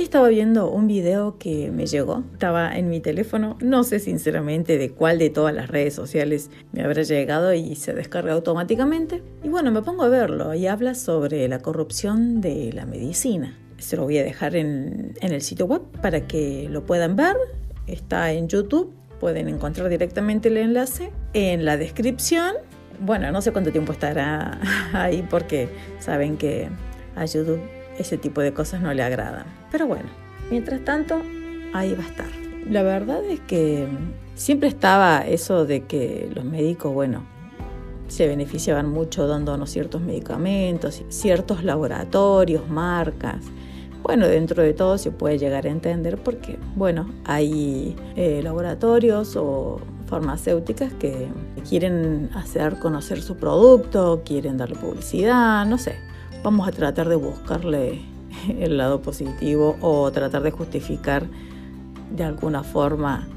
Hoy estaba viendo un video que me llegó, estaba en mi teléfono, no sé sinceramente de cuál de todas las redes sociales me habrá llegado y se descarga automáticamente. Y bueno, me pongo a verlo y habla sobre la corrupción de la medicina. Se lo voy a dejar en, en el sitio web para que lo puedan ver. Está en YouTube, pueden encontrar directamente el enlace en la descripción. Bueno, no sé cuánto tiempo estará ahí porque saben que a YouTube ese tipo de cosas no le agradan. Pero bueno, mientras tanto, ahí va a estar. La verdad es que siempre estaba eso de que los médicos, bueno, se beneficiaban mucho dándonos ciertos medicamentos, ciertos laboratorios, marcas. Bueno, dentro de todo se puede llegar a entender porque, bueno, hay eh, laboratorios o farmacéuticas que quieren hacer conocer su producto, quieren darle publicidad, no sé vamos a tratar de buscarle el lado positivo o tratar de justificar de alguna forma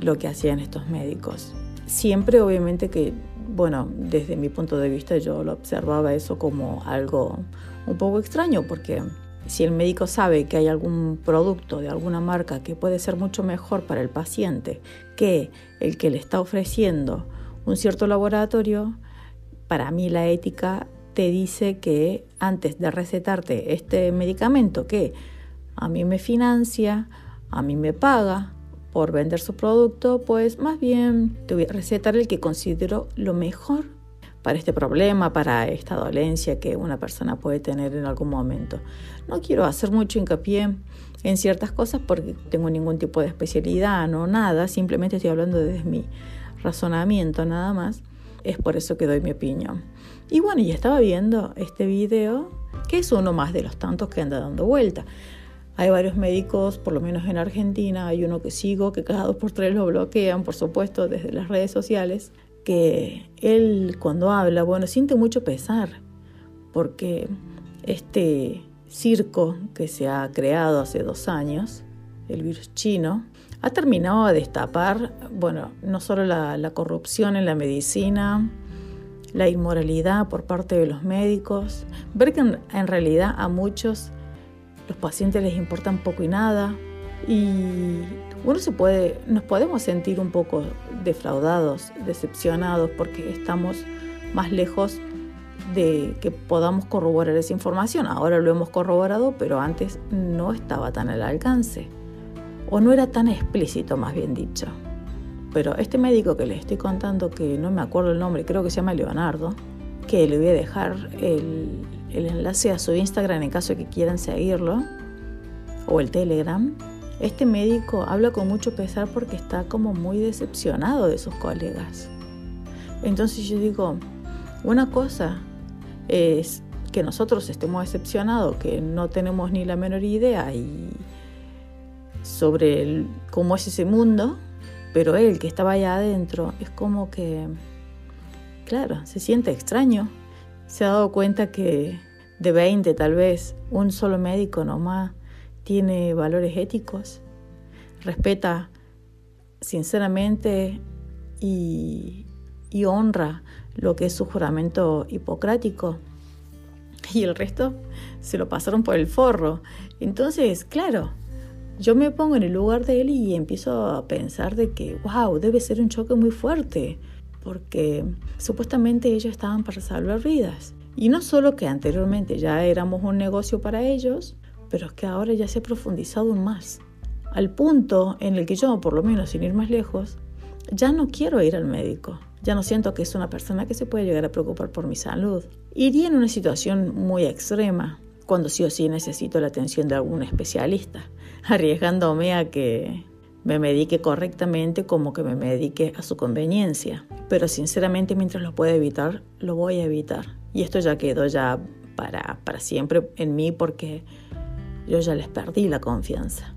lo que hacían estos médicos. Siempre obviamente que, bueno, desde mi punto de vista yo lo observaba eso como algo un poco extraño porque si el médico sabe que hay algún producto de alguna marca que puede ser mucho mejor para el paciente que el que le está ofreciendo un cierto laboratorio, para mí la ética te dice que antes de recetarte este medicamento que a mí me financia, a mí me paga por vender su producto, pues más bien te voy recetar el que considero lo mejor para este problema, para esta dolencia que una persona puede tener en algún momento. No quiero hacer mucho hincapié en ciertas cosas porque tengo ningún tipo de especialidad, no nada, simplemente estoy hablando desde mi razonamiento nada más. Es por eso que doy mi opinión. Y bueno, ya estaba viendo este video, que es uno más de los tantos que anda dando vuelta. Hay varios médicos, por lo menos en Argentina, hay uno que sigo, que cada dos por tres lo bloquean, por supuesto, desde las redes sociales, que él cuando habla, bueno, siente mucho pesar, porque este circo que se ha creado hace dos años, el virus chino, ha terminado de destapar, bueno, no solo la, la corrupción en la medicina, la inmoralidad por parte de los médicos, ver que en, realidad a muchos los pacientes les importan poco y nada y uno se puede, nos podemos sentir un poco defraudados, decepcionados porque estamos más lejos de que podamos corroborar esa información. Ahora lo hemos corroborado, pero antes no estaba tan al alcance o no era tan explícito, más bien dicho. Pero este médico que les estoy contando, que no me acuerdo el nombre, creo que se llama Leonardo, que le voy a dejar el, enlace a su Instagram en caso de que quieran seguirlo, o el Telegram. Este médico habla con mucho pesar porque está como muy decepcionado de sus colegas. Entonces yo digo, una cosa es que nosotros estemos decepcionados, que no tenemos ni la menor idea y sobre cómo es ese mundo, pero él que estaba allá adentro es como que, claro, se siente extraño. Se ha dado cuenta que de 20 tal vez un solo médico nomás tiene valores éticos, respeta sinceramente y, y honra lo que es su juramento hipocrático y el resto se lo pasaron por el forro. Entonces, claro, yo me pongo en el lugar de él y empiezo a pensar de que, wow, debe ser un choque muy fuerte, porque supuestamente ellos estaban para salvar vidas. Y no solo que anteriormente ya éramos un negocio para ellos, pero es que ahora ya se ha profundizado aún más. Al punto en el que yo, por lo menos sin ir más lejos, ya no quiero ir al médico. Ya no siento que es una persona que se puede llegar a preocupar por mi salud. Iría en una situación muy extrema, cuando sí o sí necesito la atención de algún especialista arriesgándome a que me medique correctamente como que me medique a su conveniencia. Pero sinceramente mientras lo pueda evitar, lo voy a evitar. Y esto ya quedó ya para, para siempre en mí porque yo ya les perdí la confianza.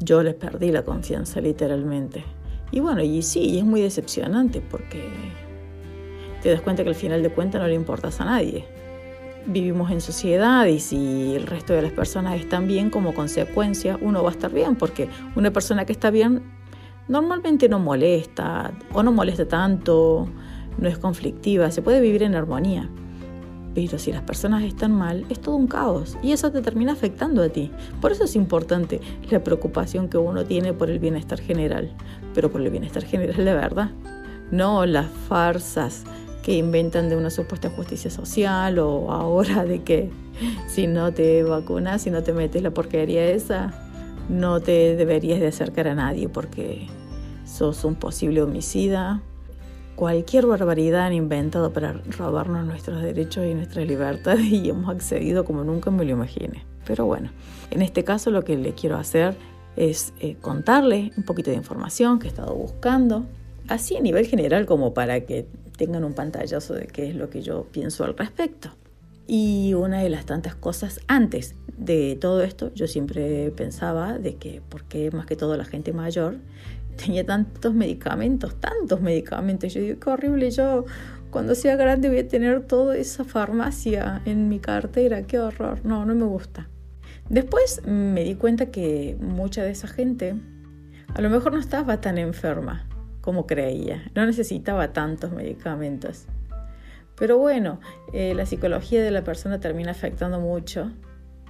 Yo les perdí la confianza literalmente. Y bueno, y sí, es muy decepcionante porque te das cuenta que al final de cuentas no le importas a nadie vivimos en sociedad y si el resto de las personas están bien, como consecuencia uno va a estar bien, porque una persona que está bien normalmente no molesta o no molesta tanto, no es conflictiva, se puede vivir en armonía. Pero si las personas están mal, es todo un caos y eso te termina afectando a ti. Por eso es importante la preocupación que uno tiene por el bienestar general, pero por el bienestar general de verdad, no las farsas que inventan de una supuesta justicia social o ahora de que si no te vacunas, si no te metes la porquería esa, no te deberías de acercar a nadie porque sos un posible homicida. Cualquier barbaridad han inventado para robarnos nuestros derechos y nuestras libertades y hemos accedido como nunca me lo imaginé. Pero bueno, en este caso lo que le quiero hacer es eh, contarle un poquito de información que he estado buscando, así a nivel general como para que tengan un pantallazo de qué es lo que yo pienso al respecto. Y una de las tantas cosas antes de todo esto, yo siempre pensaba de que, ¿por qué más que todo la gente mayor tenía tantos medicamentos, tantos medicamentos? Yo digo, qué horrible, yo cuando sea grande voy a tener toda esa farmacia en mi cartera, qué horror, no, no me gusta. Después me di cuenta que mucha de esa gente a lo mejor no estaba tan enferma como creía, no necesitaba tantos medicamentos. Pero bueno, eh, la psicología de la persona termina afectando mucho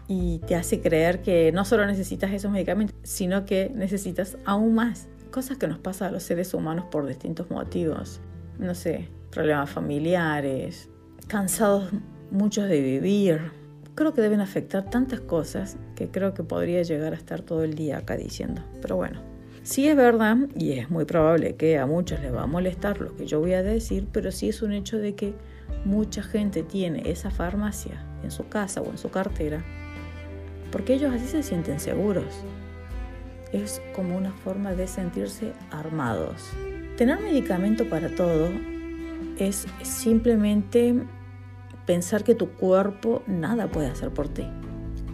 y te hace creer que no solo necesitas esos medicamentos, sino que necesitas aún más. Cosas que nos pasan a los seres humanos por distintos motivos. No sé, problemas familiares, cansados muchos de vivir. Creo que deben afectar tantas cosas que creo que podría llegar a estar todo el día acá diciendo. Pero bueno, Sí es verdad, y es muy probable que a muchos les va a molestar lo que yo voy a decir, pero sí es un hecho de que mucha gente tiene esa farmacia en su casa o en su cartera, porque ellos así se sienten seguros. Es como una forma de sentirse armados. Tener medicamento para todo es simplemente pensar que tu cuerpo nada puede hacer por ti.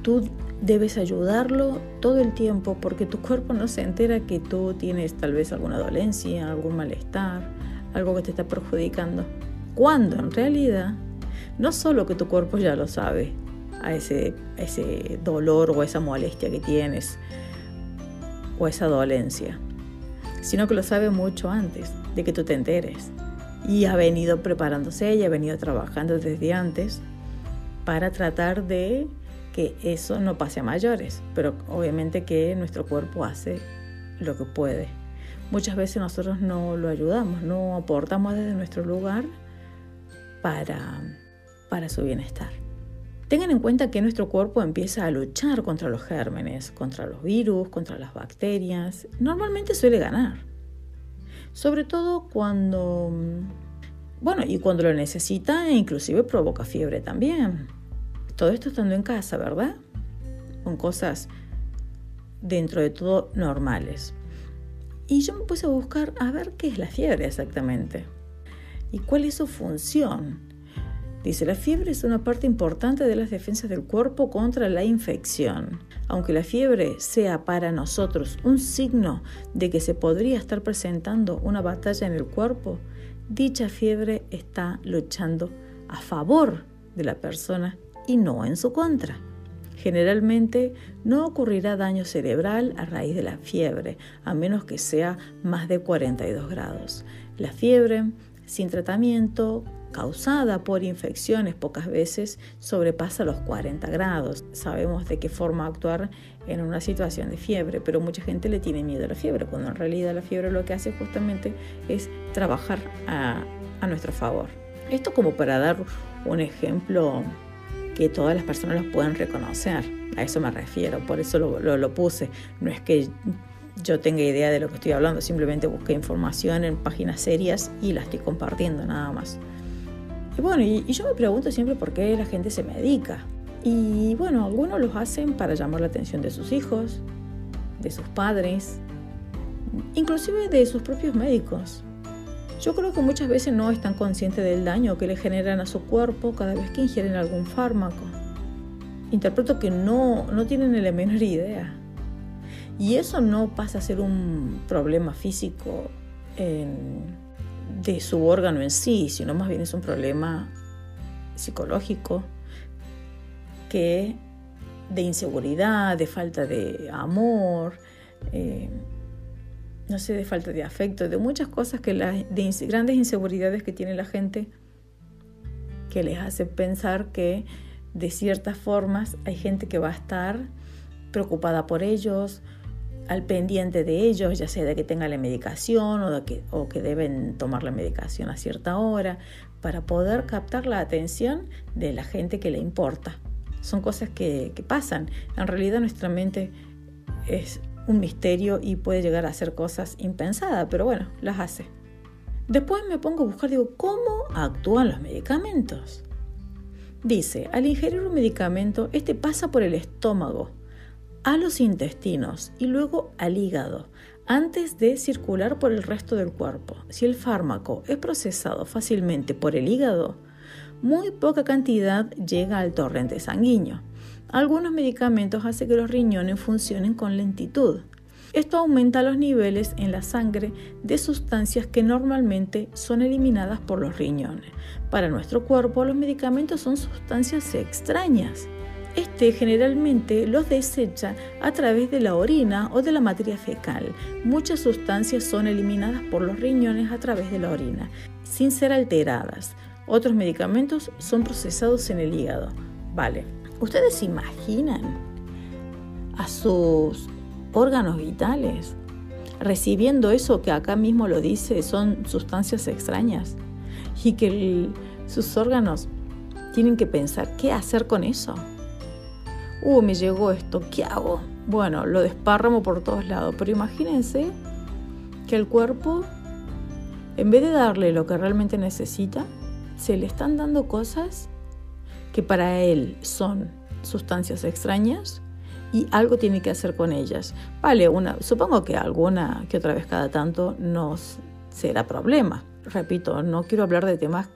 Tú debes ayudarlo todo el tiempo porque tu cuerpo no se entera que tú tienes tal vez alguna dolencia, algún malestar, algo que te está perjudicando. Cuando en realidad no solo que tu cuerpo ya lo sabe, a ese, ese dolor o esa molestia que tienes o esa dolencia, sino que lo sabe mucho antes de que tú te enteres. Y ha venido preparándose y ha venido trabajando desde antes para tratar de que eso no pase a mayores, pero obviamente que nuestro cuerpo hace lo que puede. Muchas veces nosotros no lo ayudamos, no aportamos desde nuestro lugar para, para su bienestar. Tengan en cuenta que nuestro cuerpo empieza a luchar contra los gérmenes, contra los virus, contra las bacterias. Normalmente suele ganar. Sobre todo cuando, bueno, y cuando lo necesita inclusive provoca fiebre también. Todo esto estando en casa, ¿verdad? Con cosas dentro de todo normales. Y yo me puse a buscar a ver qué es la fiebre exactamente y cuál es su función. Dice, la fiebre es una parte importante de las defensas del cuerpo contra la infección. Aunque la fiebre sea para nosotros un signo de que se podría estar presentando una batalla en el cuerpo, dicha fiebre está luchando a favor de la persona y no en su contra. Generalmente no ocurrirá daño cerebral a raíz de la fiebre, a menos que sea más de 42 grados. La fiebre, sin tratamiento, causada por infecciones, pocas veces sobrepasa los 40 grados. Sabemos de qué forma actuar en una situación de fiebre, pero mucha gente le tiene miedo a la fiebre, cuando en realidad la fiebre lo que hace justamente es trabajar a, nuestro favor. Esto como para dar un ejemplo que todas las personas los puedan reconocer. A eso me refiero, por eso lo, puse. No es que yo tenga idea de lo que estoy hablando, simplemente busqué información en páginas serias y la estoy compartiendo nada más. Y bueno, y, yo me pregunto siempre por qué la gente se medica. Y bueno, algunos los hacen para llamar la atención de sus hijos, de sus padres, inclusive de sus propios médicos. Yo creo que muchas veces no están conscientes del daño que le generan a su cuerpo cada vez que ingieren algún fármaco. Interpreto que no, no tienen la menor idea. Y eso no pasa a ser un problema físico de su órgano en sí, sino más bien es un problema psicológico que de inseguridad, de falta de amor, eh, no sé, de falta de afecto, de muchas cosas que las de grandes inseguridades que tiene la gente que les hace pensar que de ciertas formas hay gente que va a estar preocupada por ellos, al pendiente de ellos, ya sea de que tengan la medicación o, de que, o que deben tomar la medicación a cierta hora, para poder captar la atención de la gente que le importa. Son cosas que, que pasan. En realidad nuestra mente es un misterio y puede llegar a hacer cosas impensadas, pero bueno, las hace. Después me pongo a buscar, digo, ¿cómo actúan los medicamentos? Dice, al ingerir un medicamento, este pasa por el estómago, a los intestinos y luego al hígado, antes de circular por el resto del cuerpo. Si el fármaco es procesado fácilmente por el hígado, muy poca cantidad llega al torrente sanguíneo. Algunos medicamentos hacen que los riñones funcionen con lentitud. Esto aumenta los niveles en la sangre de sustancias que normalmente son eliminadas por los riñones. Para nuestro cuerpo los medicamentos son sustancias extrañas. Este generalmente los desecha a través de la orina o de la materia fecal. Muchas sustancias son eliminadas por los riñones a través de la orina, sin ser alteradas. Otros medicamentos son procesados en el hígado. Vale, ¿ustedes imaginan a sus órganos vitales, recibiendo eso que acá mismo lo dice, son sustancias extrañas y que sus órganos tienen que pensar, ¿qué hacer con eso? Uh, me llegó esto, ¿qué hago? Bueno, lo desparramo por todos lados, pero imagínense que el cuerpo, en vez de darle lo que realmente necesita, se le están dando cosas que para él son sustancias extrañas y algo tiene que hacer con ellas. Vale, una, supongo que alguna que otra vez cada tanto nos será problema. Repito, no quiero hablar de temas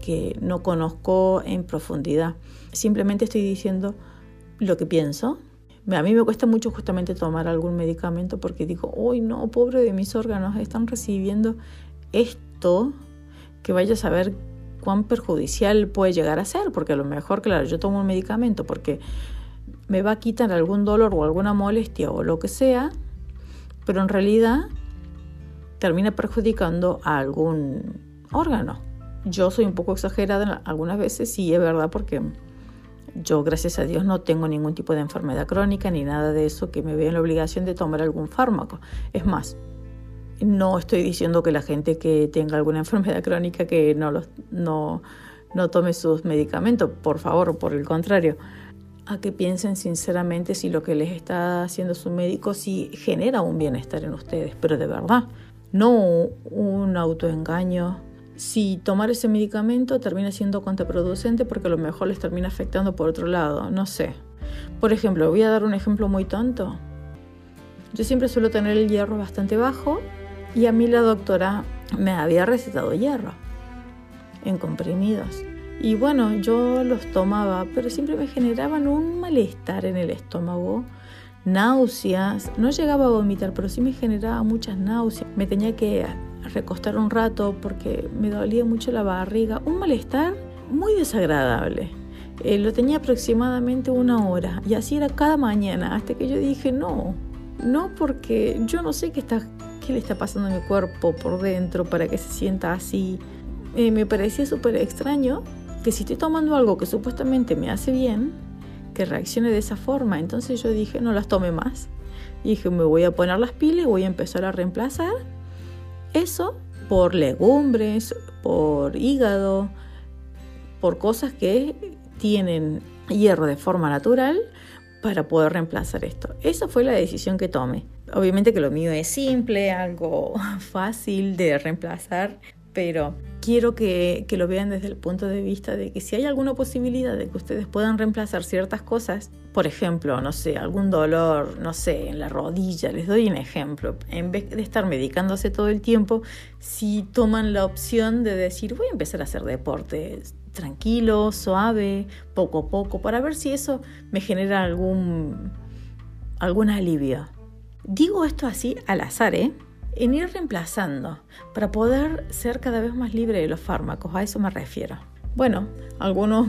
que no conozco en profundidad. Simplemente estoy diciendo lo que pienso. A mí me cuesta mucho justamente tomar algún medicamento porque digo, uy, no, pobre de mis órganos, están recibiendo esto que vaya a saber cuán perjudicial puede llegar a ser, porque a lo mejor, claro, yo tomo un medicamento porque me va a quitar algún dolor o alguna molestia o lo que sea, pero en realidad termina perjudicando a algún órgano. Yo soy un poco exagerada algunas veces, y es verdad, porque yo, gracias a Dios, no tengo ningún tipo de enfermedad crónica ni nada de eso que me vea en la obligación de tomar algún fármaco. Es más, no estoy diciendo que la gente que tenga alguna enfermedad crónica que no, los, no, no tome sus medicamentos, por favor, por el contrario a que piensen sinceramente si lo que les está haciendo su médico si genera un bienestar en ustedes, pero de verdad, no un autoengaño. Si tomar ese medicamento termina siendo contraproducente porque a lo mejor les termina afectando por otro lado, no sé. Por ejemplo, voy a dar un ejemplo muy tonto. Yo siempre suelo tener el hierro bastante bajo y a mí la doctora me había recetado hierro en comprimidos. Y bueno, yo los tomaba, pero siempre me generaban un malestar en el estómago, náuseas. No llegaba a vomitar, pero sí me generaba muchas náuseas. Me tenía que recostar un rato porque me dolía mucho la barriga. Un malestar muy desagradable. Eh, lo tenía aproximadamente una hora y así era cada mañana hasta que yo dije no, no porque yo no sé qué, está, qué le está pasando a mi cuerpo por dentro para que se sienta así. Eh, me parecía súper extraño que si estoy tomando algo que supuestamente me hace bien, que reaccione de esa forma. Entonces yo dije, no las tome más. Y dije, me voy a poner las pilas, voy a empezar a reemplazar eso por legumbres, por hígado, por cosas que tienen hierro de forma natural para poder reemplazar esto. Esa fue la decisión que tomé. Obviamente que lo mío es simple, algo fácil de reemplazar, pero quiero que, lo vean desde el punto de vista de que si hay alguna posibilidad de que ustedes puedan reemplazar ciertas cosas, por ejemplo, no sé, algún dolor, no sé, en la rodilla, les doy un ejemplo, en vez de estar medicándose todo el tiempo, si toman la opción de decir voy a empezar a hacer deporte tranquilo, suave, poco a poco, para ver si eso me genera algún, algún alivio. Digo esto así al azar, ¿eh? en ir reemplazando para poder ser cada vez más libre de los fármacos, a eso me refiero. Bueno, algunos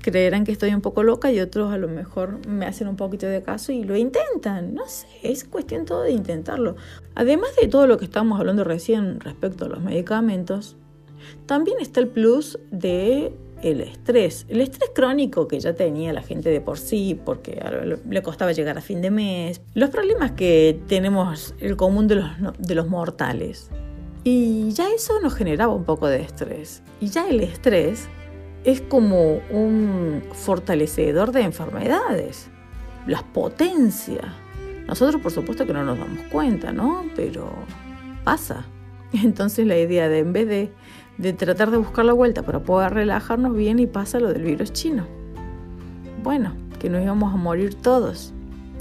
creerán que estoy un poco loca y otros a lo mejor me hacen un poquito de caso y lo intentan. No sé, es cuestión todo de intentarlo. Además de todo lo que estamos hablando recién respecto a los medicamentos, también está el plus de el estrés. El estrés crónico que ya tenía la gente de por sí, porque le costaba llegar a fin de mes. Los problemas que tenemos el común de los, de los mortales. Y ya eso nos generaba un poco de estrés. Y ya el estrés es como un fortalecedor de enfermedades. Las potencia. Nosotros por supuesto que no nos damos cuenta, ¿no? Pero pasa. Entonces la idea de en vez de, de tratar de buscar la vuelta para poder relajarnos bien y pasa lo del virus chino. Bueno, que nos íbamos a morir todos,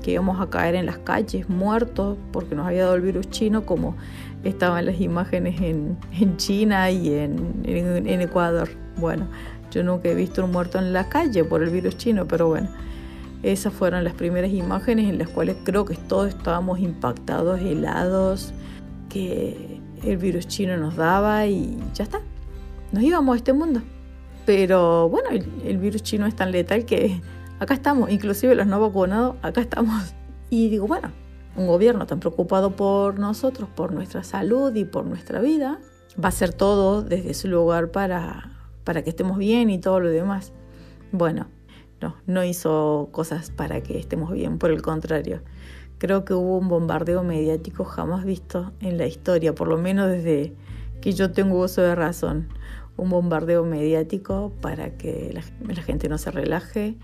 que íbamos a caer en las calles muertos porque nos había dado el virus chino como estaban las imágenes en, en China y en, en, Ecuador. Bueno, yo nunca he visto un muerto en la calle por el virus chino, pero bueno. Esas fueron las primeras imágenes en las cuales creo que todos estábamos impactados, helados, que el virus chino nos daba y ya está. Nos íbamos a este mundo. Pero bueno, el, virus chino es tan letal que acá estamos, inclusive los no vacunados, acá estamos. Y digo, bueno, un gobierno tan preocupado por nosotros, por nuestra salud y por nuestra vida, va a hacer todo desde su lugar para, para que estemos bien y todo lo demás. Bueno, no, no hizo cosas para que estemos bien, por el contrario. Creo que hubo un bombardeo mediático jamás visto en la historia, por lo menos desde que yo tengo uso de razón. Un bombardeo mediático para que la, gente no se relaje,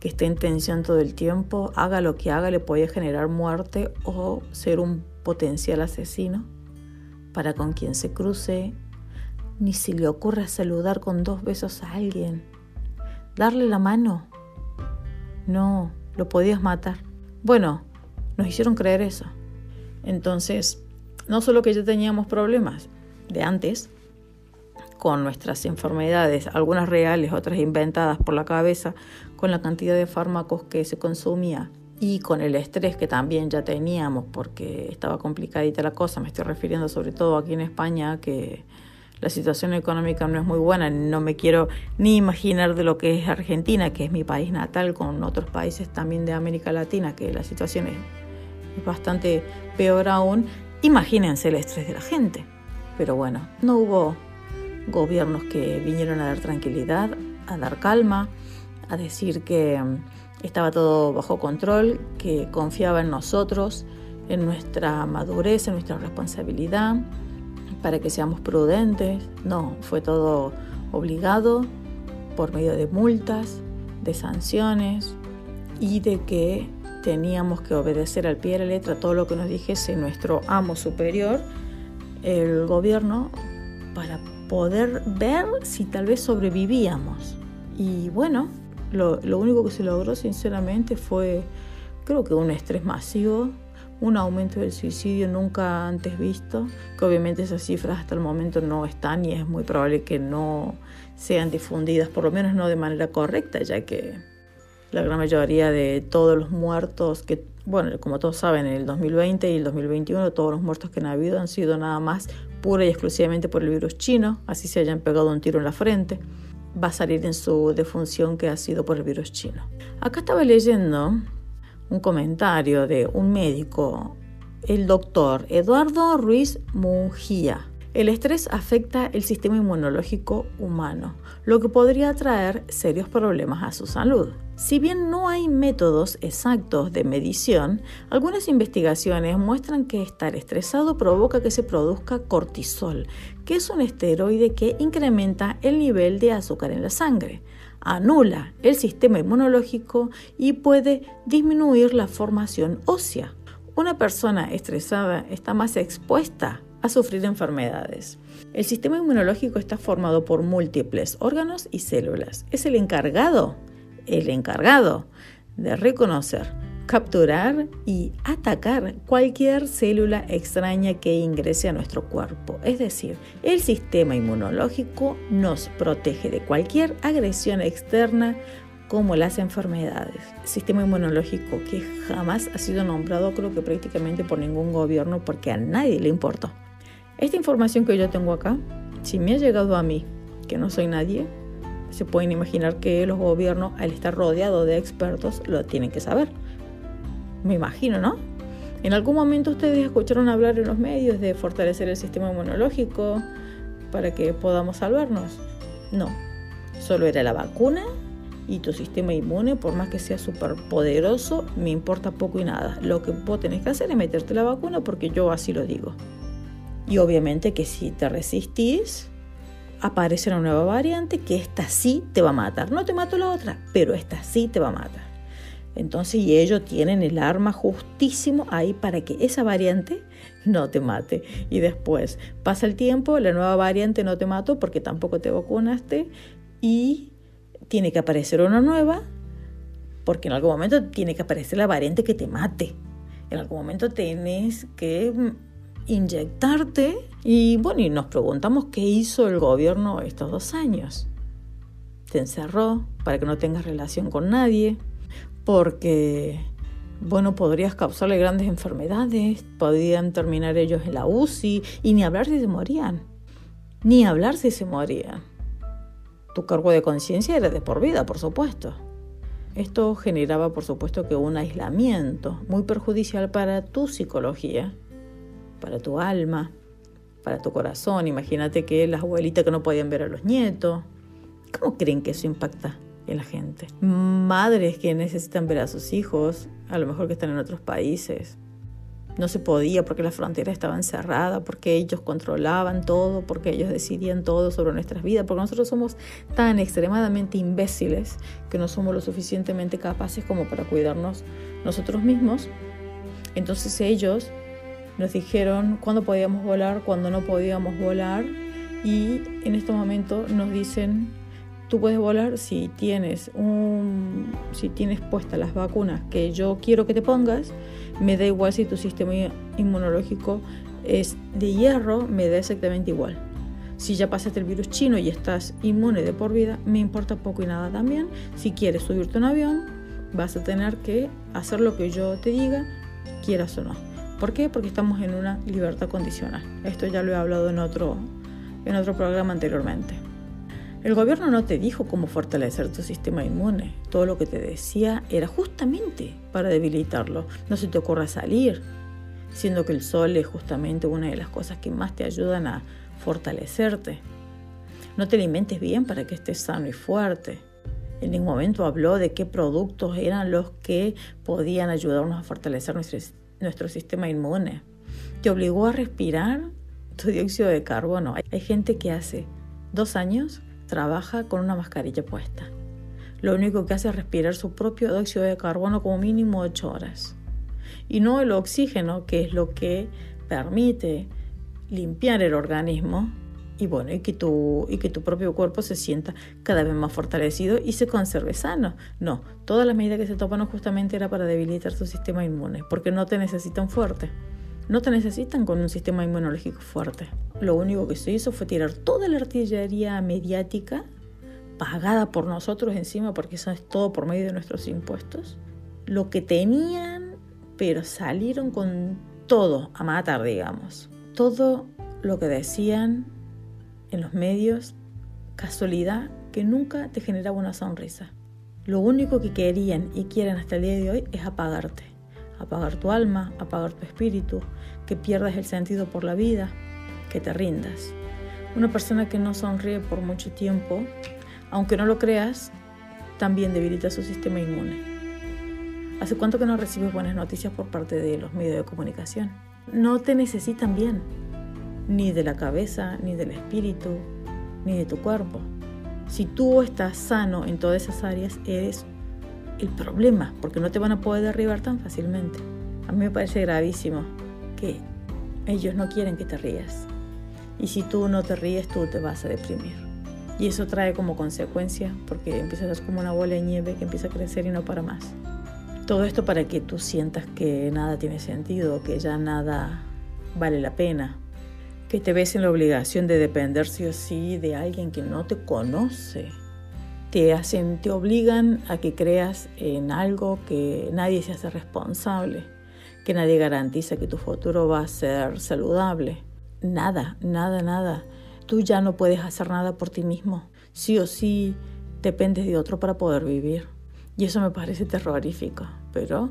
que esté en tensión todo el tiempo, haga lo que haga, le puede generar muerte o ser un potencial asesino para con quien se cruce. Ni si le ocurra saludar con dos besos a alguien. Darle la mano. No, lo podías matar. Bueno, nos hicieron creer eso. Entonces, no solo que ya teníamos problemas de antes con nuestras enfermedades, algunas reales, otras inventadas por la cabeza, con la cantidad de fármacos que se consumía y con el estrés que también ya teníamos porque estaba complicadita la cosa, me estoy refiriendo sobre todo aquí en España que la situación económica no es muy buena, no me quiero ni imaginar de lo que es Argentina, que es mi país natal, con otros países también de América Latina, que la situación es bastante peor aún, imagínense el estrés de la gente. Pero bueno, no hubo gobiernos que vinieron a dar tranquilidad, a dar calma, a decir que mm, estaba todo bajo control, que confiaba en nosotros, en nuestra madurez, en nuestra responsabilidad, para que seamos prudentes. No, fue todo obligado por medio de multas, de sanciones y de que teníamos que obedecer al pie de la letra todo lo que nos dijese nuestro amo superior, el gobierno, para poder ver si tal vez sobrevivíamos. Y bueno, lo, lo único que se logró sinceramente fue, creo que un estrés masivo, un aumento del suicidio nunca antes visto, que obviamente esas cifras hasta el momento no están y es muy probable que no sean difundidas, por lo menos no de manera correcta, ya que la gran mayoría de todos los muertos que, bueno, como todos saben, en el 2020 y el 2021 todos los muertos que han habido han sido nada más pura y exclusivamente por el virus chino, así se hayan pegado un tiro en la frente. Va a salir en su defunción que ha sido por el virus chino. Acá estaba leyendo un comentario de un médico, el doctor Eduardo Ruiz Mungía. El estrés afecta el sistema inmunológico humano, lo que podría traer serios problemas a su salud. Si bien no hay métodos exactos de medición, algunas investigaciones muestran que estar estresado provoca que se produzca cortisol, que es un esteroide que incrementa el nivel de azúcar en la sangre, anula el sistema inmunológico y puede disminuir la formación ósea. Una persona estresada está más expuesta a sufrir enfermedades. El sistema inmunológico está formado por múltiples órganos y células. Es el encargado el encargado de reconocer, capturar y atacar cualquier célula extraña que ingrese a nuestro cuerpo. Es decir, el sistema inmunológico nos protege de cualquier agresión externa como las enfermedades. Sistema inmunológico que jamás ha sido nombrado creo que prácticamente por ningún gobierno porque a nadie le importó. Esta información que yo tengo acá, si me ha llegado a mí, que no soy nadie, se pueden imaginar que los gobiernos, al estar rodeados de expertos, lo tienen que saber. Me imagino, ¿no? En algún momento ustedes escucharon hablar en los medios de fortalecer el sistema inmunológico para que podamos salvarnos. No, Solo era la vacuna y tu sistema inmune, por más que sea súper poderoso, me importa poco y nada. Lo que vos tenés que hacer es meterte la vacuna porque yo así lo digo. Y obviamente que si te resistís, aparece una nueva variante que esta sí te va a matar. No te mato la otra, pero esta sí te va a matar. Entonces, y ellos tienen el arma justísimo ahí para que esa variante no te mate. Y después pasa el tiempo, la nueva variante no te mató porque tampoco te vacunaste y tiene que aparecer una nueva porque en algún momento tiene que aparecer la variante que te mate. En algún momento tienes que inyectarte y bueno, y nos preguntamos qué hizo el gobierno estos dos años. Te encerró para que no tengas relación con nadie, porque bueno, podrías causarle grandes enfermedades, podían terminar ellos en la UCI y ni hablar si se morían, ni hablar si se morían. Tu cargo de conciencia era de por vida, por supuesto. Esto generaba, por supuesto, que un aislamiento muy perjudicial para tu psicología, para tu alma, para tu corazón. Imagínate que las abuelitas que no podían ver a los nietos. ¿Cómo creen que eso impacta en la gente? Madres que necesitan ver a sus hijos, a lo mejor que están en otros países. No se podía porque la frontera estaba encerrada, porque ellos controlaban todo, porque ellos decidían todo sobre nuestras vidas, porque nosotros somos tan extremadamente imbéciles que no somos lo suficientemente capaces como para cuidarnos nosotros mismos. Entonces ellos nos dijeron cuándo podíamos volar, cuándo no podíamos volar y en este momento nos dicen tú puedes volar si tienes un si tienes puestas las vacunas que yo quiero que te pongas, me da igual si tu sistema inmunológico es de hierro, me da exactamente igual. Si ya pasaste el virus chino y estás inmune de por vida, me importa poco y nada también. Si quieres subirte a un avión, vas a tener que hacer lo que yo te diga, quieras o no. ¿Por qué? Porque estamos en una libertad condicional. Esto ya lo he hablado en otro, en otro programa anteriormente. El gobierno no te dijo cómo fortalecer tu sistema inmune. Todo lo que te decía era justamente para debilitarlo. No se te ocurra salir, siendo que el sol es justamente una de las cosas que más te ayudan a fortalecerte. No te alimentes bien para que estés sano y fuerte. En ningún momento habló de qué productos eran los que podían ayudarnos a fortalecer nuestro nuestro sistema inmune. Te obligó a respirar tu dióxido de carbono. Hay gente que hace dos años trabaja con una mascarilla puesta. Lo único que hace es respirar su propio dióxido de carbono como mínimo ocho horas. Y no el oxígeno, que es lo que permite limpiar el organismo y bueno, y que, tu, y que tu propio cuerpo se sienta cada vez más fortalecido y se conserve sano. No, todas las medidas que se toman justamente era para debilitar tu sistema inmune, porque no te necesitan fuerte. No te necesitan con un sistema inmunológico fuerte. Lo único que se hizo fue tirar toda la artillería mediática pagada por nosotros encima, porque eso es todo por medio de nuestros impuestos. Lo que tenían, pero salieron con todo a matar, digamos. Todo lo que decían en los medios, casualidad que nunca te generaba una sonrisa. Lo único que querían y quieren hasta el día de hoy es apagarte, apagar tu alma, apagar tu espíritu, que pierdas el sentido por la vida, que te rindas. Una persona que no sonríe por mucho tiempo, aunque no lo creas, también debilita su sistema inmune. ¿Hace cuánto que no recibes buenas noticias por parte de los medios de comunicación? No te necesitan bien ni de la cabeza, ni del espíritu, ni de tu cuerpo. Si tú estás sano en todas esas áreas, eres el problema, porque no te van a poder derribar tan fácilmente. A mí me parece gravísimo que ellos no quieren que te rías. Y si tú no te ríes, tú te vas a deprimir. Y eso trae como consecuencia, porque empiezas como una bola de nieve que empieza a crecer y no para más. Todo esto para que tú sientas que nada tiene sentido, que ya nada vale la pena, que te ves en la obligación de depender sí o sí de alguien que no te conoce. Te hacen, te obligan a que creas en algo que nadie se hace responsable, que nadie garantiza que tu futuro va a ser saludable. Nada, nada, nada. Tú ya no puedes hacer nada por ti mismo. Sí o sí dependes de otro para poder vivir. Y eso me parece terrorífico, pero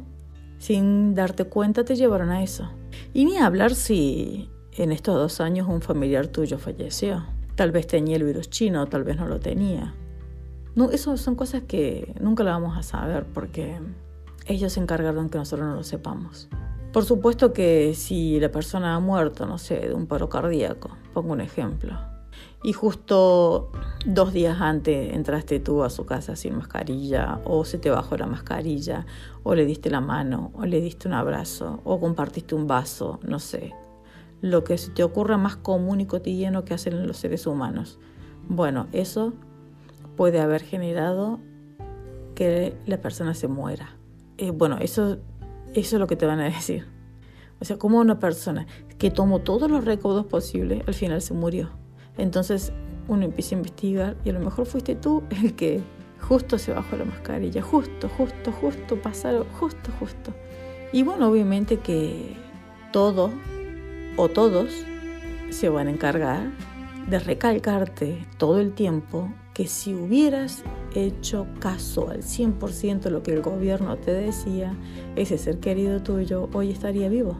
sin darte cuenta te llevaron a eso. Y ni hablar si en estos dos años un familiar tuyo falleció. Tal vez tenía el virus chino, tal vez no lo tenía. No, eso son cosas que nunca las vamos a saber porque ellos se encargaron que nosotros no lo sepamos. Por supuesto que si la persona ha muerto, no sé, de un paro cardíaco, pongo un ejemplo, y justo dos días antes entraste tú a su casa sin mascarilla, o se te bajó la mascarilla, o le diste la mano, o le diste un abrazo, o compartiste un vaso, no sé, lo que se te ocurra más común y cotidiano que hacen los seres humanos. Bueno, eso puede haber generado que la persona se muera. Eh, bueno, eso eso es lo que te van a decir. O sea, como una persona que tomó todos los recaudos posibles, al final se murió. Entonces uno empieza a investigar y a lo mejor fuiste tú el que justo se bajó la mascarilla, justo, justo, justo, pasaron, justo, justo. Y bueno, obviamente que todo o todos se van a encargar de recalcarte todo el tiempo que si hubieras hecho caso al 100% lo que el gobierno te decía, ese ser querido tuyo hoy estaría vivo.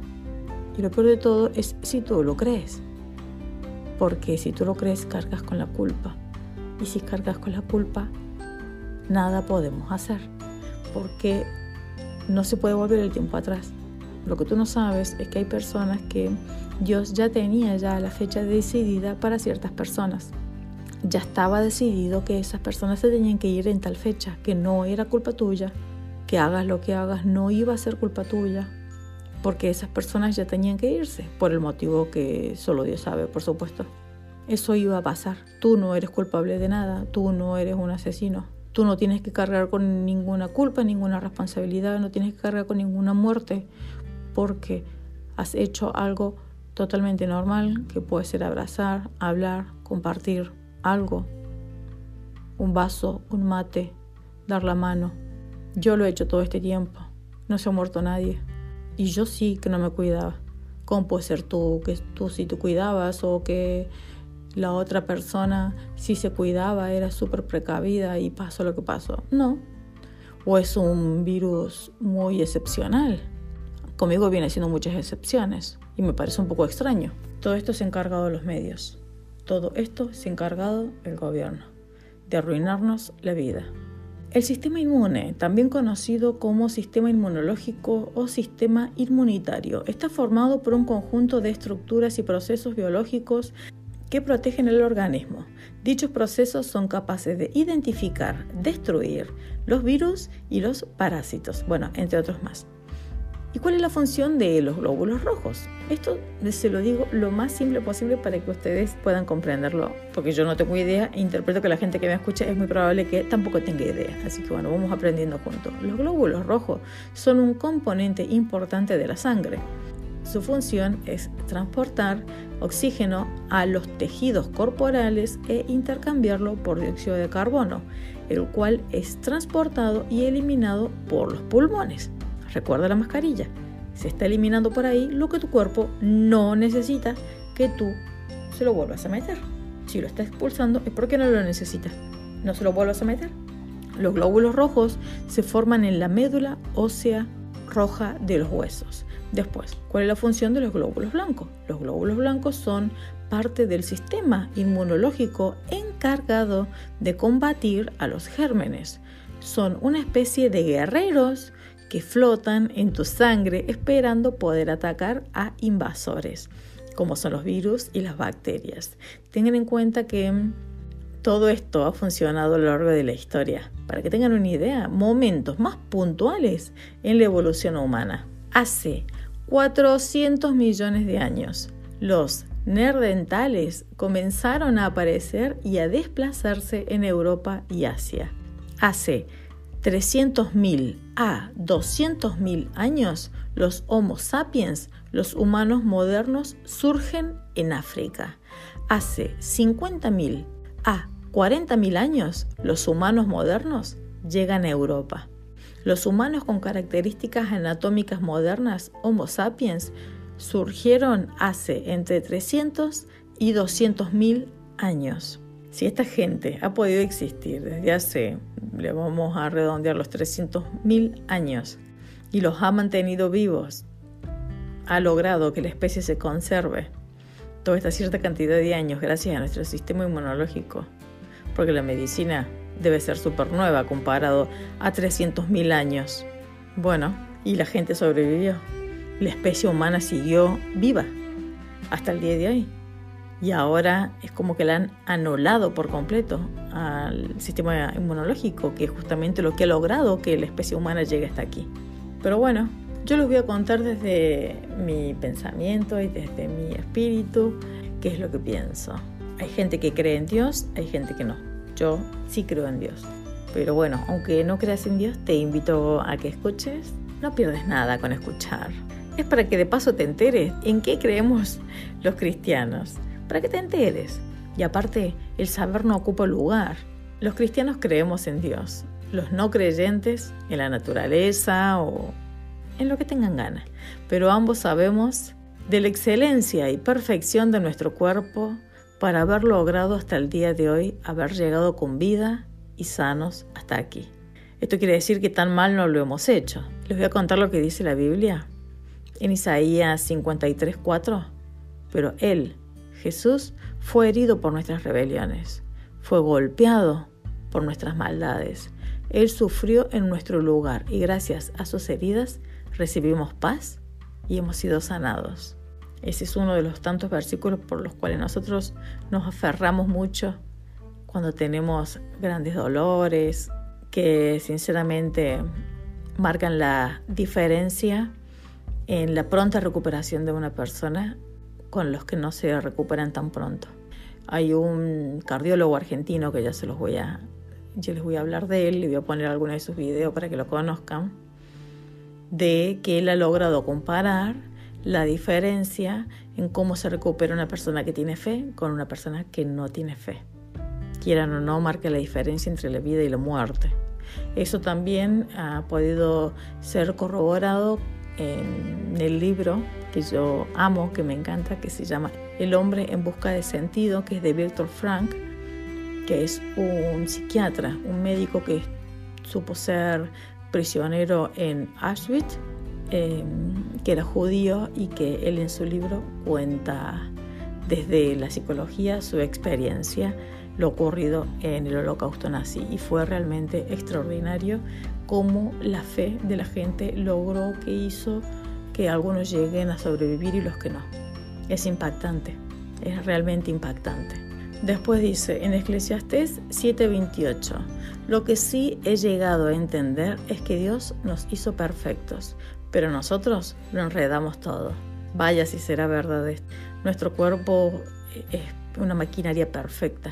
Y lo peor de todo es si tú lo crees. Porque si tú lo crees, cargas con la culpa. Y si cargas con la culpa, nada podemos hacer. Porque no se puede volver el tiempo atrás. Lo que tú no sabes es que hay personas que Dios ya tenía ya la fecha decidida para ciertas personas. Ya estaba decidido que esas personas se tenían que ir en tal fecha, que no era culpa tuya, que hagas lo que hagas no iba a ser culpa tuya, porque esas personas ya tenían que irse, por el motivo que solo Dios sabe, por supuesto. Eso iba a pasar. Tú no eres culpable de nada, tú no eres un asesino. Tú no tienes que cargar con ninguna culpa, ninguna responsabilidad, no tienes que cargar con ninguna muerte, porque has hecho algo totalmente normal, que puede ser abrazar, hablar, compartir algo, un vaso, un mate, dar la mano. Yo lo he hecho todo este tiempo, no se ha muerto nadie. Y yo sí que no me cuidaba. ¿Cómo puede ser tú que tú sí te cuidabas o que la otra persona sí se cuidaba, era súper precavida y pasó lo que pasó? No. O es un virus muy excepcional. Conmigo viene siendo muchas excepciones y me parece un poco extraño. Todo esto se ha encargado de los medios. Todo esto se ha encargado el gobierno de arruinarnos la vida. El sistema inmune, también conocido como sistema inmunológico o sistema inmunitario, está formado por un conjunto de estructuras y procesos biológicos que protegen el organismo. Dichos procesos son capaces de identificar, destruir los virus y los parásitos, bueno, entre otros más. ¿Y cuál es la función de los glóbulos rojos? Esto se lo digo lo más simple posible para que ustedes puedan comprenderlo, porque yo no tengo idea e interpreto que la gente que me escucha es muy probable que tampoco tenga idea. Así que bueno, vamos aprendiendo juntos. Los glóbulos rojos son un componente importante de la sangre. Su función es transportar oxígeno a los tejidos corporales e intercambiarlo por dióxido de carbono, el cual es transportado y eliminado por los pulmones. Recuerda la mascarilla. Se está eliminando por ahí lo que tu cuerpo no necesita que tú se lo vuelvas a meter. Si lo está expulsando es porque no lo necesita. No se lo vuelvas a meter. Los glóbulos rojos se forman en la médula ósea roja de los huesos. Después, ¿cuál es la función de los glóbulos blancos? Los glóbulos blancos son parte del sistema inmunológico encargado de combatir a los gérmenes. Son una especie de guerreros que flotan en tu sangre esperando poder atacar a invasores, como son los virus y las bacterias. Tengan en cuenta que todo esto ha funcionado a lo largo de la historia. Para que tengan una idea, momentos más puntuales en la evolución humana. Hace 400 millones de años, los nerdentales comenzaron a aparecer y a desplazarse en Europa y Asia. Hace 300.000 a 200.000 años, los Homo sapiens, los humanos modernos, surgen en África. Hace 50.000 a 40.000 años, los humanos modernos llegan a Europa. Los humanos con características anatómicas modernas, Homo sapiens, surgieron hace entre 300 y 200.000 años. Si esta gente ha podido existir desde hace, le vamos a redondear los 300.000 años, y los ha mantenido vivos, ha logrado que la especie se conserve toda esta cierta cantidad de años gracias a nuestro sistema inmunológico, porque la medicina debe ser súper nueva comparado a 300.000 años. Bueno, y la gente sobrevivió. La especie humana siguió viva hasta el día de hoy. Y ahora es como que la han anulado por completo al sistema inmunológico, que es justamente lo que ha logrado que la especie humana llegue hasta aquí. Pero bueno, yo les voy a contar desde mi pensamiento y desde mi espíritu qué es lo que pienso. Hay gente que cree en Dios, hay gente que no. Yo sí creo en Dios. Pero bueno, aunque no creas en Dios, te invito a que escuches. No pierdes nada con escuchar. Es para que de paso te enteres en qué creemos los cristianos. Para que te enteres. Y aparte, el saber no ocupa lugar. Los cristianos creemos en Dios. Los no creyentes en la naturaleza o en lo que tengan ganas. Pero ambos sabemos de la excelencia y perfección de nuestro cuerpo para haber logrado hasta el día de hoy haber llegado con vida y sanos hasta aquí. Esto quiere decir que tan mal no lo hemos hecho. Les voy a contar lo que dice la Biblia en Isaías 53:4. Pero Él, Jesús, fue herido por nuestras rebeliones, fue golpeado por nuestras maldades. Él sufrió en nuestro lugar y gracias a sus heridas recibimos paz y hemos sido sanados. Ese es uno de los tantos versículos por los cuales nosotros nos aferramos mucho cuando tenemos grandes dolores, que sinceramente marcan la diferencia en la pronta recuperación de una persona con los que no se recuperan tan pronto. Hay un cardiólogo argentino que ya se los voy a, yo les voy a hablar de él y voy a poner algunos de sus videos para que lo conozcan, de que él ha logrado comparar la diferencia en cómo se recupera una persona que tiene fe con una persona que no tiene fe. Quieran o no, marca la diferencia entre la vida y la muerte. Eso también ha podido ser corroborado en el libro que yo amo, que me encanta, que se llama El hombre en busca de sentido, que es de Víctor Frank, que es un psiquiatra, un médico que supo ser prisionero en Auschwitz Em, que era judío y que él en su libro cuenta desde la psicología su experiencia, lo ocurrido en el holocausto nazi. Y fue realmente extraordinario cómo la fe de la gente logró que hizo que algunos lleguen a sobrevivir y los que no. Es impactante, es realmente impactante. Después dice en Eclesiastés 7:28, lo que sí he llegado a entender es que Dios nos hizo perfectos, pero nosotros lo enredamos todo. Vaya si será verdad. Nuestro cuerpo es una maquinaria perfecta,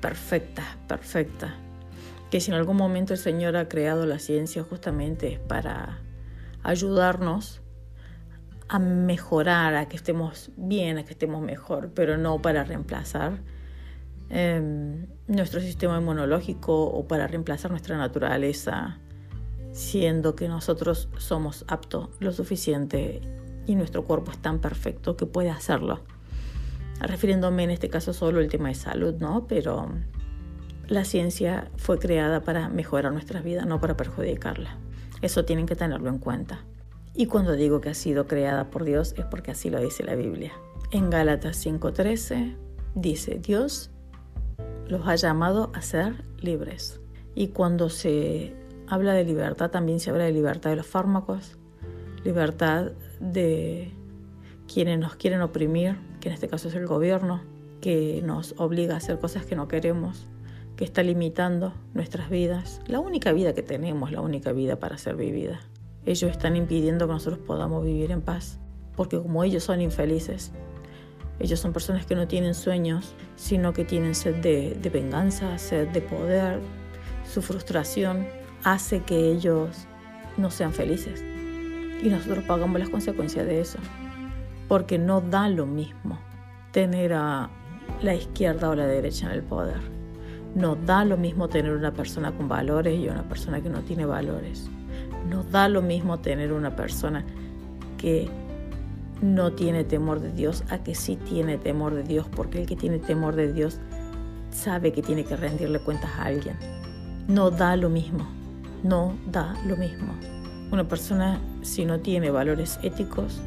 perfecta, perfecta. Que si en algún momento el Señor ha creado la ciencia justamente para ayudarnos a mejorar, a que estemos bien, a que estemos mejor, pero no para reemplazar em, nuestro sistema inmunológico o para reemplazar nuestra naturaleza siendo que nosotros somos aptos lo suficiente y nuestro cuerpo es tan perfecto que puede hacerlo. Refiriéndome en este caso solo al tema de salud, ¿no? Pero la ciencia fue creada para mejorar nuestra vida, no para perjudicarla. Eso tienen que tenerlo en cuenta. Y cuando digo que ha sido creada por Dios es porque así lo dice la Biblia. En Gálatas 5:13 dice, Dios los ha llamado a ser libres. Y cuando se habla de libertad, también se habla de libertad de los fármacos, libertad de quienes nos quieren oprimir, que en este caso es el gobierno, que nos obliga a hacer cosas que no queremos, que está limitando nuestras vidas. La única vida que tenemos, la única vida para ser vivida. Ellos están impidiendo que nosotros podamos vivir en paz, porque como ellos son infelices, ellos son personas que no tienen sueños, sino que tienen sed de, venganza, sed de poder, su frustración, hace que ellos no sean felices. Y nosotros pagamos las consecuencias de eso. Porque no da lo mismo tener a la izquierda o la derecha en el poder. No da lo mismo tener una persona con valores y una persona que no tiene valores. No da lo mismo tener una persona que no tiene temor de Dios a que sí tiene temor de Dios, porque el que tiene temor de Dios sabe que tiene que rendirle cuentas a alguien. No da lo mismo no da lo mismo. Una persona si no tiene valores éticos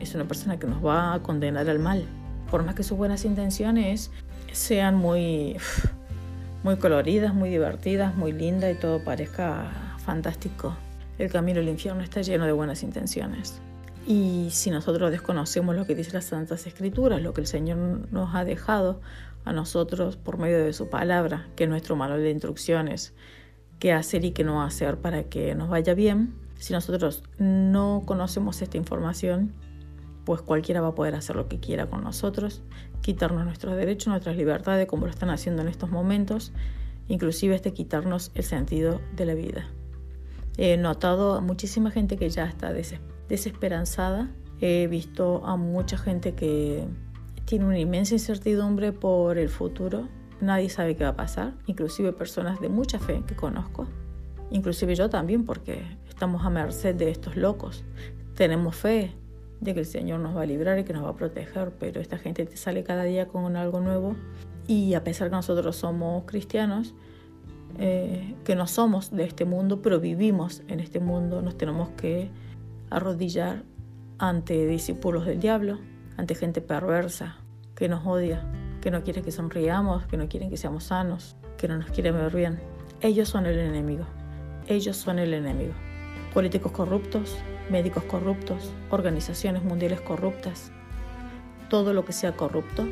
es una persona que nos va a condenar al mal. Por más que sus buenas intenciones sean muy, muy coloridas, muy divertidas, muy linda y todo parezca fantástico. El camino al infierno está lleno de buenas intenciones. Y si nosotros desconocemos lo que dice las Santas Escrituras, lo que el Señor nos ha dejado a nosotros por medio de su palabra, que es nuestro manual de instrucciones, qué hacer y qué no hacer para que nos vaya bien, si nosotros no conocemos esta información, pues cualquiera va a poder hacer lo que quiera con nosotros, quitarnos nuestros derechos, nuestras libertades, como lo están haciendo en estos momentos, inclusive este quitarnos el sentido de la vida. He notado a muchísima gente que ya está desesperanzada. He visto a mucha gente que tiene una inmensa incertidumbre por el futuro. Nadie sabe qué va a pasar, inclusive personas de mucha fe que conozco. Inclusive yo también, porque estamos a merced de estos locos. Tenemos fe de que el Señor nos va a librar y que nos va a proteger, pero esta gente te sale cada día con algo nuevo y a pesar que nosotros somos cristianos, eh, que no somos de este mundo, pero vivimos en este mundo, nos tenemos que arrodillar ante discípulos del diablo, ante gente perversa que nos odia, que no quiere que sonriamos, que no quieren que seamos sanos, que no nos quiere ver bien. Ellos son el enemigo, ellos son el enemigo. Políticos corruptos, médicos corruptos, organizaciones mundiales corruptas, todo lo que sea corrupto,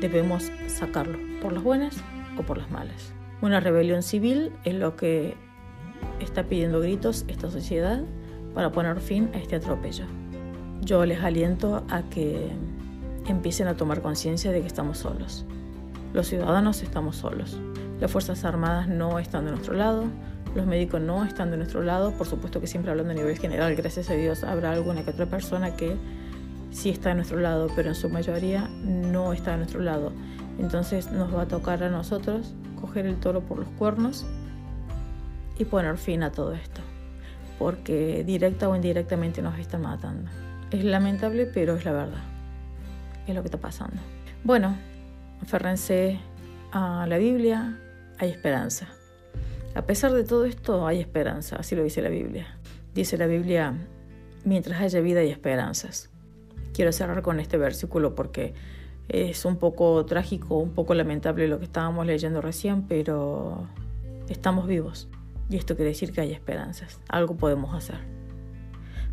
debemos sacarlo, por las buenas o por las malas. Una rebelión civil es lo que está pidiendo gritos esta sociedad para poner fin a este atropello. Yo les aliento a que empiecen a tomar conciencia de que estamos solos. Los ciudadanos estamos solos. Las Fuerzas Armadas no están de nuestro lado, los médicos no están de nuestro lado, por supuesto que siempre hablando a nivel general, gracias a Dios habrá alguna que otra persona que sí está de nuestro lado, pero en su mayoría no está de nuestro lado. Entonces nos va a tocar a nosotros coger el toro por los cuernos y poner fin a todo esto, porque directa o indirectamente nos están matando. Es lamentable, pero es la verdad. Es lo que está pasando. Bueno, aférrense a la Biblia, hay esperanza. A pesar de todo esto, hay esperanza, así lo dice la Biblia. Dice la Biblia, mientras haya vida hay esperanzas. Quiero cerrar con este versículo porque es un poco trágico, un poco lamentable lo que estábamos leyendo recién, pero estamos vivos. Y esto quiere decir que hay esperanzas. Algo podemos hacer.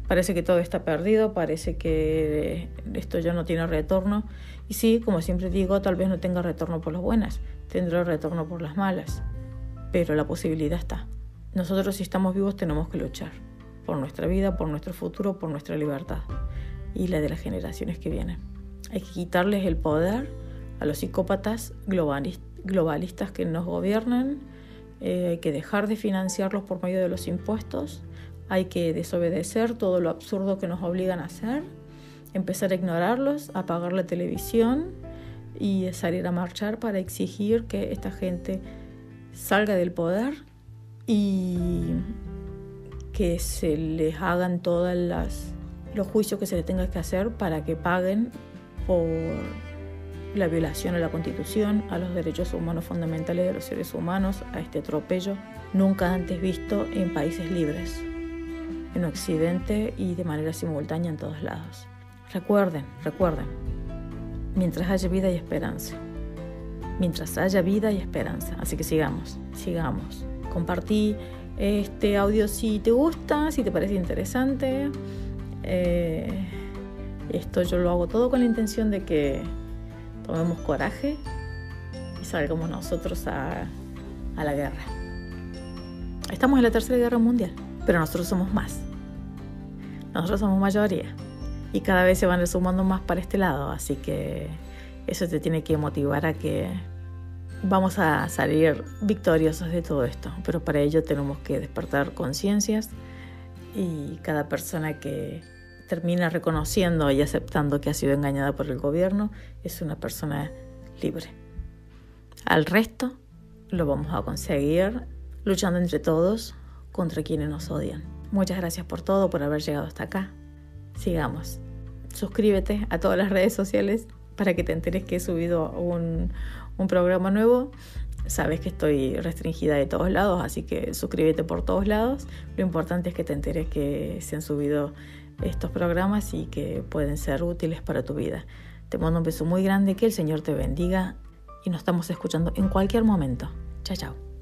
Parece que todo está perdido, parece que esto ya no tiene retorno. Y sí, como siempre digo, tal vez no tenga retorno por las buenas, tendrá retorno por las malas. Pero la posibilidad está. Nosotros si estamos vivos tenemos que luchar por nuestra vida, por nuestro futuro, por nuestra libertad y la de las generaciones que vienen. Hay que quitarles el poder a los psicópatas globalistas que nos gobiernan. Eh, hay que dejar de financiarlos por medio de los impuestos. Hay que desobedecer todo lo absurdo que nos obligan a hacer. Empezar a ignorarlos, apagar la televisión y salir a marchar para exigir que esta gente salga del poder y que se les hagan todos los juicios que se les tenga que hacer para que paguen por la violación a la Constitución, a los derechos humanos fundamentales de los seres humanos, a este atropello nunca antes visto en países libres, en Occidente y de manera simultánea en todos lados. Recuerden, recuerden, mientras haya vida y esperanza. Mientras haya vida y esperanza. Así que sigamos, sigamos. Compartí este audio si te gusta, si te parece interesante. Eh, esto yo lo hago todo con la intención de que tomemos coraje y salgamos nosotros a, a la guerra. Estamos en la tercera guerra mundial, pero nosotros somos más. Nosotros somos mayoría y cada vez se van sumando más para este lado, así que eso te tiene que motivar a que vamos a salir victoriosos de todo esto, pero para ello tenemos que despertar conciencias y cada persona que termina reconociendo y aceptando que ha sido engañada por el gobierno, es una persona libre. Al resto lo vamos a conseguir luchando entre todos contra quienes nos odian. Muchas gracias por todo, por haber llegado hasta acá. Sigamos. Suscríbete a todas las redes sociales para que te enteres que he subido un, un programa nuevo. Sabes que estoy restringida de todos lados, así que suscríbete por todos lados. Lo importante es que te enteres que se han subido estos programas y que pueden ser útiles para tu vida. Te mando un beso muy grande, que el Señor te bendiga y nos estamos escuchando en cualquier momento. Chao, chao.